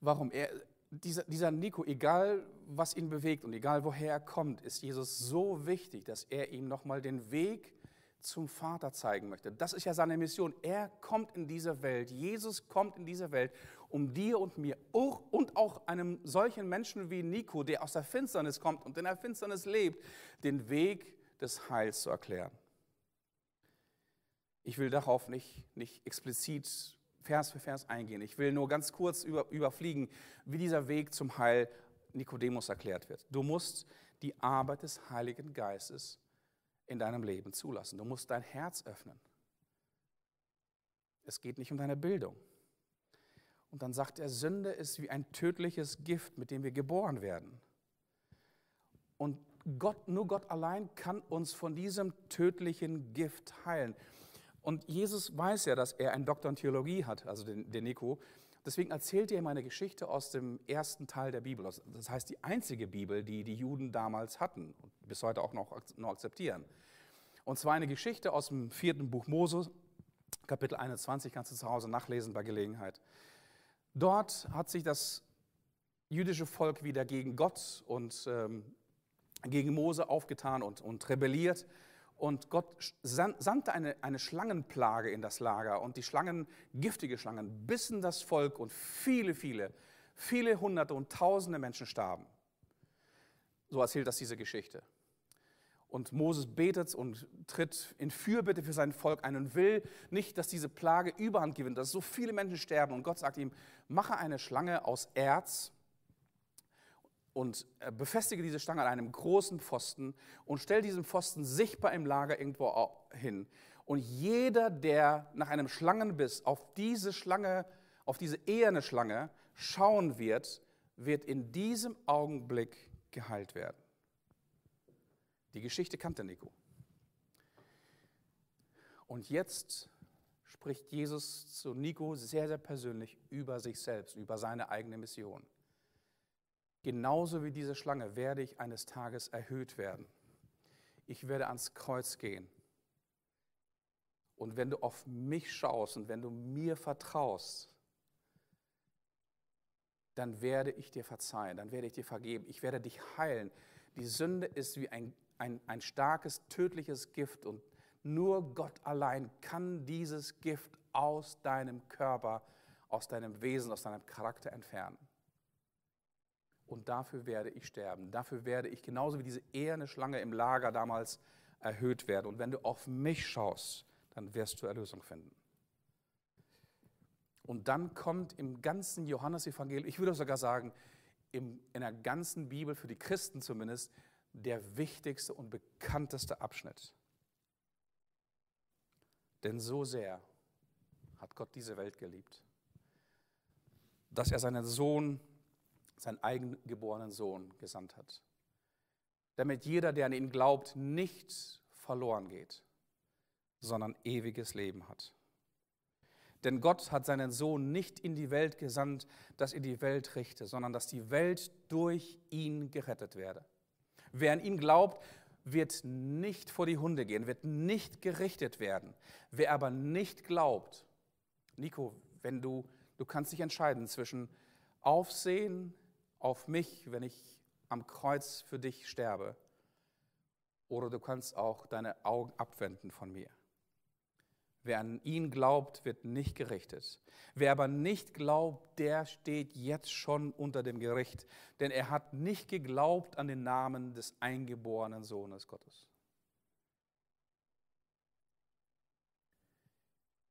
Warum? Er, dieser, dieser Nico, egal was ihn bewegt und egal woher er kommt, ist Jesus so wichtig, dass er ihm nochmal den Weg zum Vater zeigen möchte. Das ist ja seine Mission. Er kommt in diese Welt, Jesus kommt in diese Welt, um dir und mir und auch einem solchen Menschen wie Nico, der aus der Finsternis kommt und in der Finsternis lebt, den Weg des Heils zu erklären. Ich will darauf nicht, nicht explizit Vers für Vers eingehen. Ich will nur ganz kurz über, überfliegen, wie dieser Weg zum Heil Nikodemus erklärt wird. Du musst die Arbeit des Heiligen Geistes in deinem Leben zulassen. Du musst dein Herz öffnen. Es geht nicht um deine Bildung. Und dann sagt er, Sünde ist wie ein tödliches Gift, mit dem wir geboren werden. Und Gott, nur Gott allein kann uns von diesem tödlichen Gift heilen. Und Jesus weiß ja, dass er einen Doktor in Theologie hat, also den, den Nico. Deswegen erzählt er ihm eine Geschichte aus dem ersten Teil der Bibel. Das heißt, die einzige Bibel, die die Juden damals hatten und bis heute auch noch, noch akzeptieren. Und zwar eine Geschichte aus dem vierten Buch Mose, Kapitel 21, kannst du zu Hause nachlesen bei Gelegenheit. Dort hat sich das jüdische Volk wieder gegen Gott und ähm, gegen Mose aufgetan und, und rebelliert. Und Gott sandte eine, eine Schlangenplage in das Lager und die Schlangen, giftige Schlangen, bissen das Volk und viele, viele, viele hunderte und tausende Menschen starben. So erzählt das diese Geschichte. Und Moses betet und tritt in Fürbitte für sein Volk ein und will nicht, dass diese Plage Überhand gewinnt, dass so viele Menschen sterben. Und Gott sagt ihm, mache eine Schlange aus Erz und befestige diese Schlange an einem großen Pfosten und stell diesen Pfosten sichtbar im Lager irgendwo hin. Und jeder, der nach einem Schlangenbiss auf diese Schlange, auf diese eherne Schlange schauen wird, wird in diesem Augenblick geheilt werden. Die Geschichte kannte Nico. Und jetzt spricht Jesus zu Nico sehr, sehr persönlich über sich selbst, über seine eigene Mission. Genauso wie diese Schlange werde ich eines Tages erhöht werden. Ich werde ans Kreuz gehen. Und wenn du auf mich schaust und wenn du mir vertraust, dann werde ich dir verzeihen, dann werde ich dir vergeben, ich werde dich heilen. Die Sünde ist wie ein ein, ein starkes, tödliches Gift und nur Gott allein kann dieses Gift aus deinem Körper, aus deinem Wesen, aus deinem Charakter entfernen. Und dafür werde ich sterben. Dafür werde ich genauso wie diese eherne Schlange im Lager damals erhöht werden. Und wenn du auf mich schaust, dann wirst du Erlösung finden. Und dann kommt im ganzen Johannesevangelium, ich würde sogar sagen, in der ganzen Bibel, für die Christen zumindest, der wichtigste und bekannteste Abschnitt. Denn so sehr hat Gott diese Welt geliebt, dass er seinen Sohn, seinen eigengeborenen Sohn gesandt hat, damit jeder, der an ihn glaubt, nicht verloren geht, sondern ewiges Leben hat. Denn Gott hat seinen Sohn nicht in die Welt gesandt, dass er die Welt richte, sondern dass die Welt durch ihn gerettet werde. Wer an ihn glaubt, wird nicht vor die Hunde gehen, wird nicht gerichtet werden. Wer aber nicht glaubt, Nico, wenn du, du kannst dich entscheiden zwischen Aufsehen auf mich, wenn ich am Kreuz für dich sterbe, oder du kannst auch deine Augen abwenden von mir. Wer an ihn glaubt, wird nicht gerichtet. Wer aber nicht glaubt, der steht jetzt schon unter dem Gericht, denn er hat nicht geglaubt an den Namen des eingeborenen Sohnes Gottes.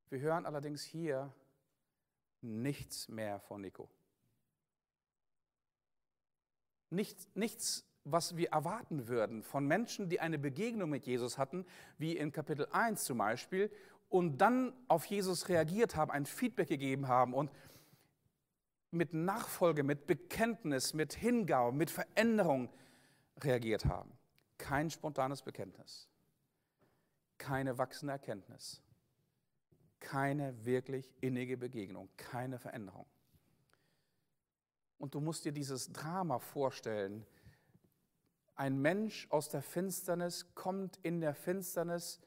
Wir hören allerdings hier nichts mehr von Nico. Nichts, nichts, was wir erwarten würden von Menschen, die eine Begegnung mit Jesus hatten, wie in Kapitel 1 zum Beispiel, und dann auf Jesus reagiert haben, ein Feedback gegeben haben und mit Nachfolge, mit Bekenntnis, mit Hingabe, mit Veränderung reagiert haben. Kein spontanes Bekenntnis, keine wachsende Erkenntnis, keine wirklich innige Begegnung, keine Veränderung. Und du musst dir dieses Drama vorstellen. Ein Mensch aus der Finsternis kommt in der Finsternis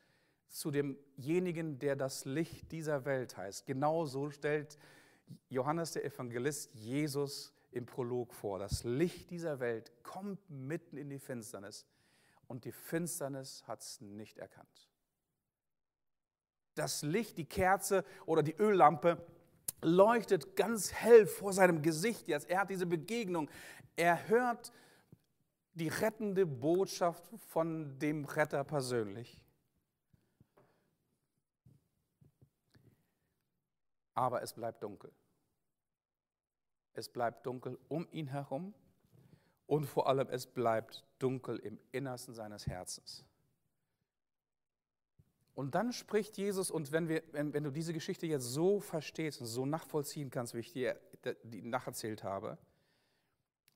zu demjenigen, der das Licht dieser Welt heißt. Genau so stellt Johannes der Evangelist Jesus im Prolog vor. Das Licht dieser Welt kommt mitten in die Finsternis und die Finsternis hat es nicht erkannt. Das Licht, die Kerze oder die Öllampe leuchtet ganz hell vor seinem Gesicht jetzt. Er hat diese Begegnung. Er hört die rettende Botschaft von dem Retter persönlich. Aber es bleibt dunkel. Es bleibt dunkel um ihn herum und vor allem es bleibt dunkel im Innersten seines Herzens. Und dann spricht Jesus, und wenn, wir, wenn, wenn du diese Geschichte jetzt so verstehst und so nachvollziehen kannst, wie ich dir die nacherzählt habe,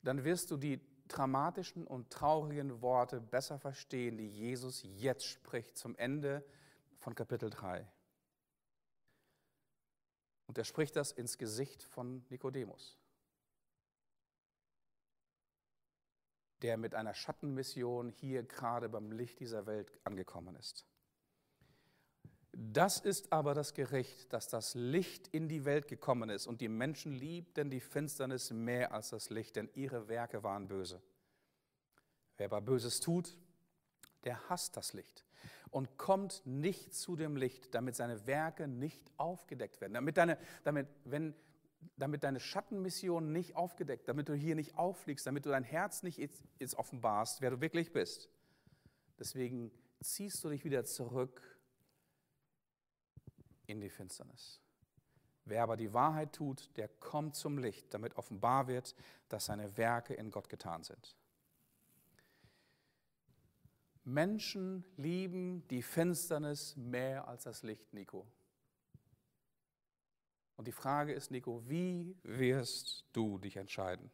dann wirst du die dramatischen und traurigen Worte besser verstehen, die Jesus jetzt spricht zum Ende von Kapitel 3. Und er spricht das ins Gesicht von Nikodemus, der mit einer Schattenmission hier gerade beim Licht dieser Welt angekommen ist. Das ist aber das Gericht, dass das Licht in die Welt gekommen ist und die Menschen liebten die Finsternis mehr als das Licht, denn ihre Werke waren böse. Wer aber Böses tut, der hasst das Licht und kommt nicht zu dem Licht, damit seine Werke nicht aufgedeckt werden. Damit deine, damit, wenn, damit deine Schattenmission nicht aufgedeckt, damit du hier nicht auffliegst, damit du dein Herz nicht jetzt, jetzt offenbarst, wer du wirklich bist. Deswegen ziehst du dich wieder zurück in die Finsternis. Wer aber die Wahrheit tut, der kommt zum Licht, damit offenbar wird, dass seine Werke in Gott getan sind. Menschen lieben die Finsternis mehr als das Licht, Nico. Und die Frage ist, Nico, wie wirst du dich entscheiden?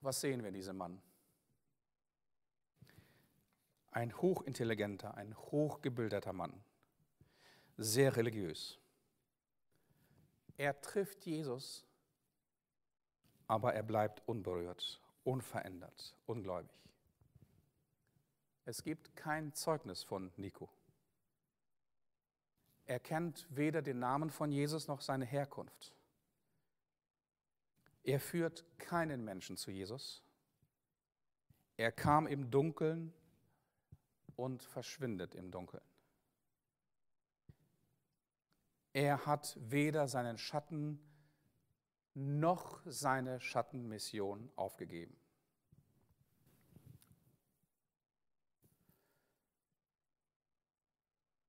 Was sehen wir in diesem Mann? Ein hochintelligenter, ein hochgebildeter Mann, sehr religiös. Er trifft Jesus, aber er bleibt unberührt unverändert, ungläubig. Es gibt kein Zeugnis von Nico. Er kennt weder den Namen von Jesus noch seine Herkunft. Er führt keinen Menschen zu Jesus. Er kam im Dunkeln und verschwindet im Dunkeln. Er hat weder seinen Schatten noch seine Schattenmission aufgegeben.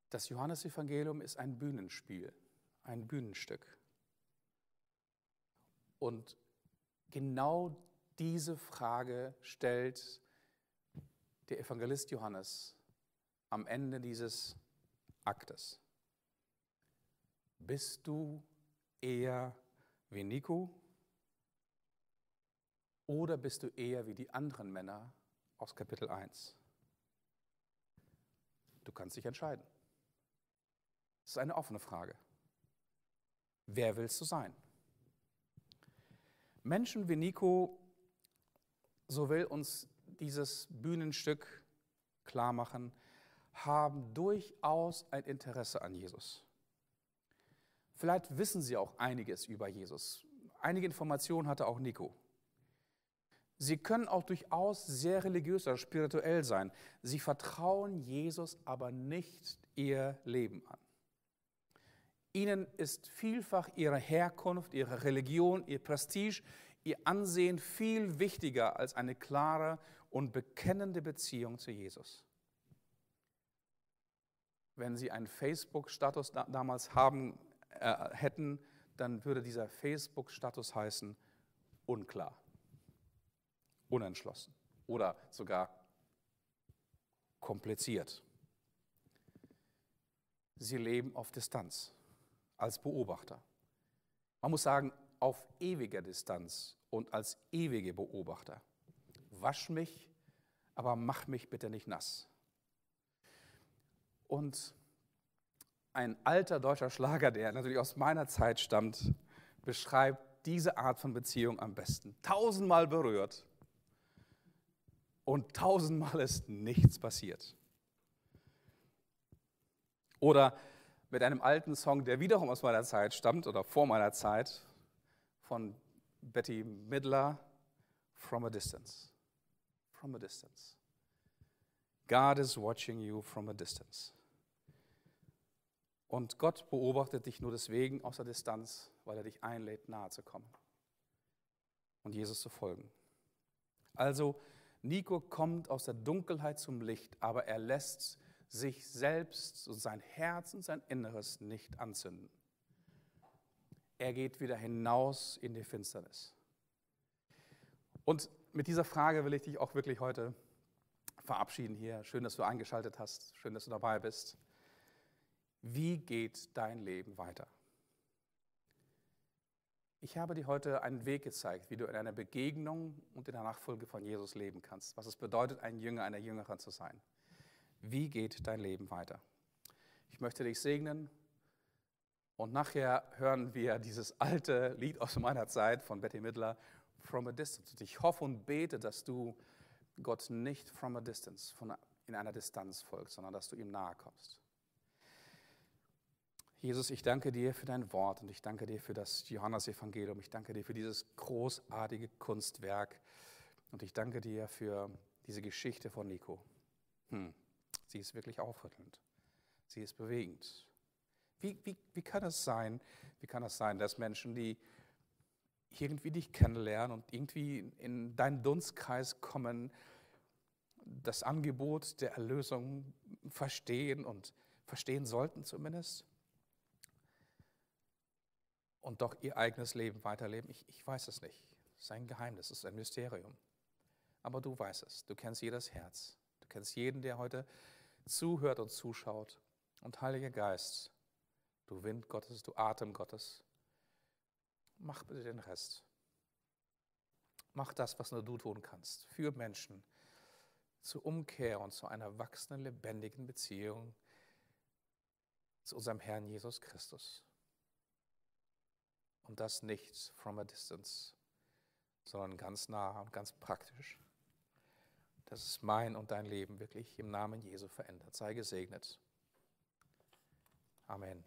Das Johannesevangelium ist ein Bühnenspiel, ein Bühnenstück. Und genau diese Frage stellt der Evangelist Johannes am Ende dieses Aktes. Bist du eher wie Nico? Oder bist du eher wie die anderen Männer aus Kapitel 1? Du kannst dich entscheiden. Das ist eine offene Frage. Wer willst du sein? Menschen wie Nico, so will uns dieses Bühnenstück klar machen, haben durchaus ein Interesse an Jesus. Vielleicht wissen Sie auch einiges über Jesus. Einige Informationen hatte auch Nico. Sie können auch durchaus sehr religiös oder spirituell sein. Sie vertrauen Jesus aber nicht ihr Leben an. Ihnen ist vielfach ihre Herkunft, ihre Religion, ihr Prestige, ihr Ansehen viel wichtiger als eine klare und bekennende Beziehung zu Jesus. Wenn Sie einen Facebook-Status damals haben äh, hätten, dann würde dieser Facebook-Status heißen unklar unentschlossen oder sogar kompliziert. Sie leben auf Distanz als Beobachter. Man muss sagen, auf ewiger Distanz und als ewige Beobachter. Wasch mich, aber mach mich bitte nicht nass. Und ein alter deutscher Schlager, der natürlich aus meiner Zeit stammt, beschreibt diese Art von Beziehung am besten. Tausendmal berührt, und tausendmal ist nichts passiert. Oder mit einem alten Song, der wiederum aus meiner Zeit stammt oder vor meiner Zeit, von Betty Midler, From a Distance. From a Distance. God is watching you from a distance. Und Gott beobachtet dich nur deswegen aus der Distanz, weil er dich einlädt, nahe zu kommen und Jesus zu folgen. Also Nico kommt aus der Dunkelheit zum Licht, aber er lässt sich selbst und sein Herz und sein Inneres nicht anzünden. Er geht wieder hinaus in die Finsternis. Und mit dieser Frage will ich dich auch wirklich heute verabschieden hier. Schön, dass du eingeschaltet hast. Schön, dass du dabei bist. Wie geht dein Leben weiter? Ich habe dir heute einen Weg gezeigt, wie du in einer Begegnung und in der Nachfolge von Jesus leben kannst, was es bedeutet, ein Jünger, eine Jüngerin zu sein. Wie geht dein Leben weiter? Ich möchte dich segnen und nachher hören wir dieses alte Lied aus meiner Zeit von Betty Midler, From a Distance. ich hoffe und bete, dass du Gott nicht from a distance, von, in einer Distanz folgst, sondern dass du ihm nahe kommst. Jesus, ich danke dir für dein Wort und ich danke dir für das Johannesevangelium. Ich danke dir für dieses großartige Kunstwerk und ich danke dir für diese Geschichte von Nico. Hm, sie ist wirklich aufrüttelnd. Sie ist bewegend. Wie, wie, wie kann es sein, wie kann es sein, dass Menschen, die irgendwie dich kennenlernen und irgendwie in deinen Dunstkreis kommen, das Angebot der Erlösung verstehen und verstehen sollten zumindest, und doch ihr eigenes Leben weiterleben? Ich, ich weiß es nicht. Es ist ein Geheimnis, es ist ein Mysterium. Aber du weißt es, du kennst jedes Herz. Du kennst jeden, der heute zuhört und zuschaut. Und Heiliger Geist, du Wind Gottes, du Atem Gottes, mach bitte den Rest. Mach das, was nur du tun kannst, für Menschen zur Umkehr und zu einer wachsenden, lebendigen Beziehung zu unserem Herrn Jesus Christus. Und das nicht from a distance, sondern ganz nah und ganz praktisch. Dass es mein und dein Leben wirklich im Namen Jesu verändert. Sei gesegnet. Amen.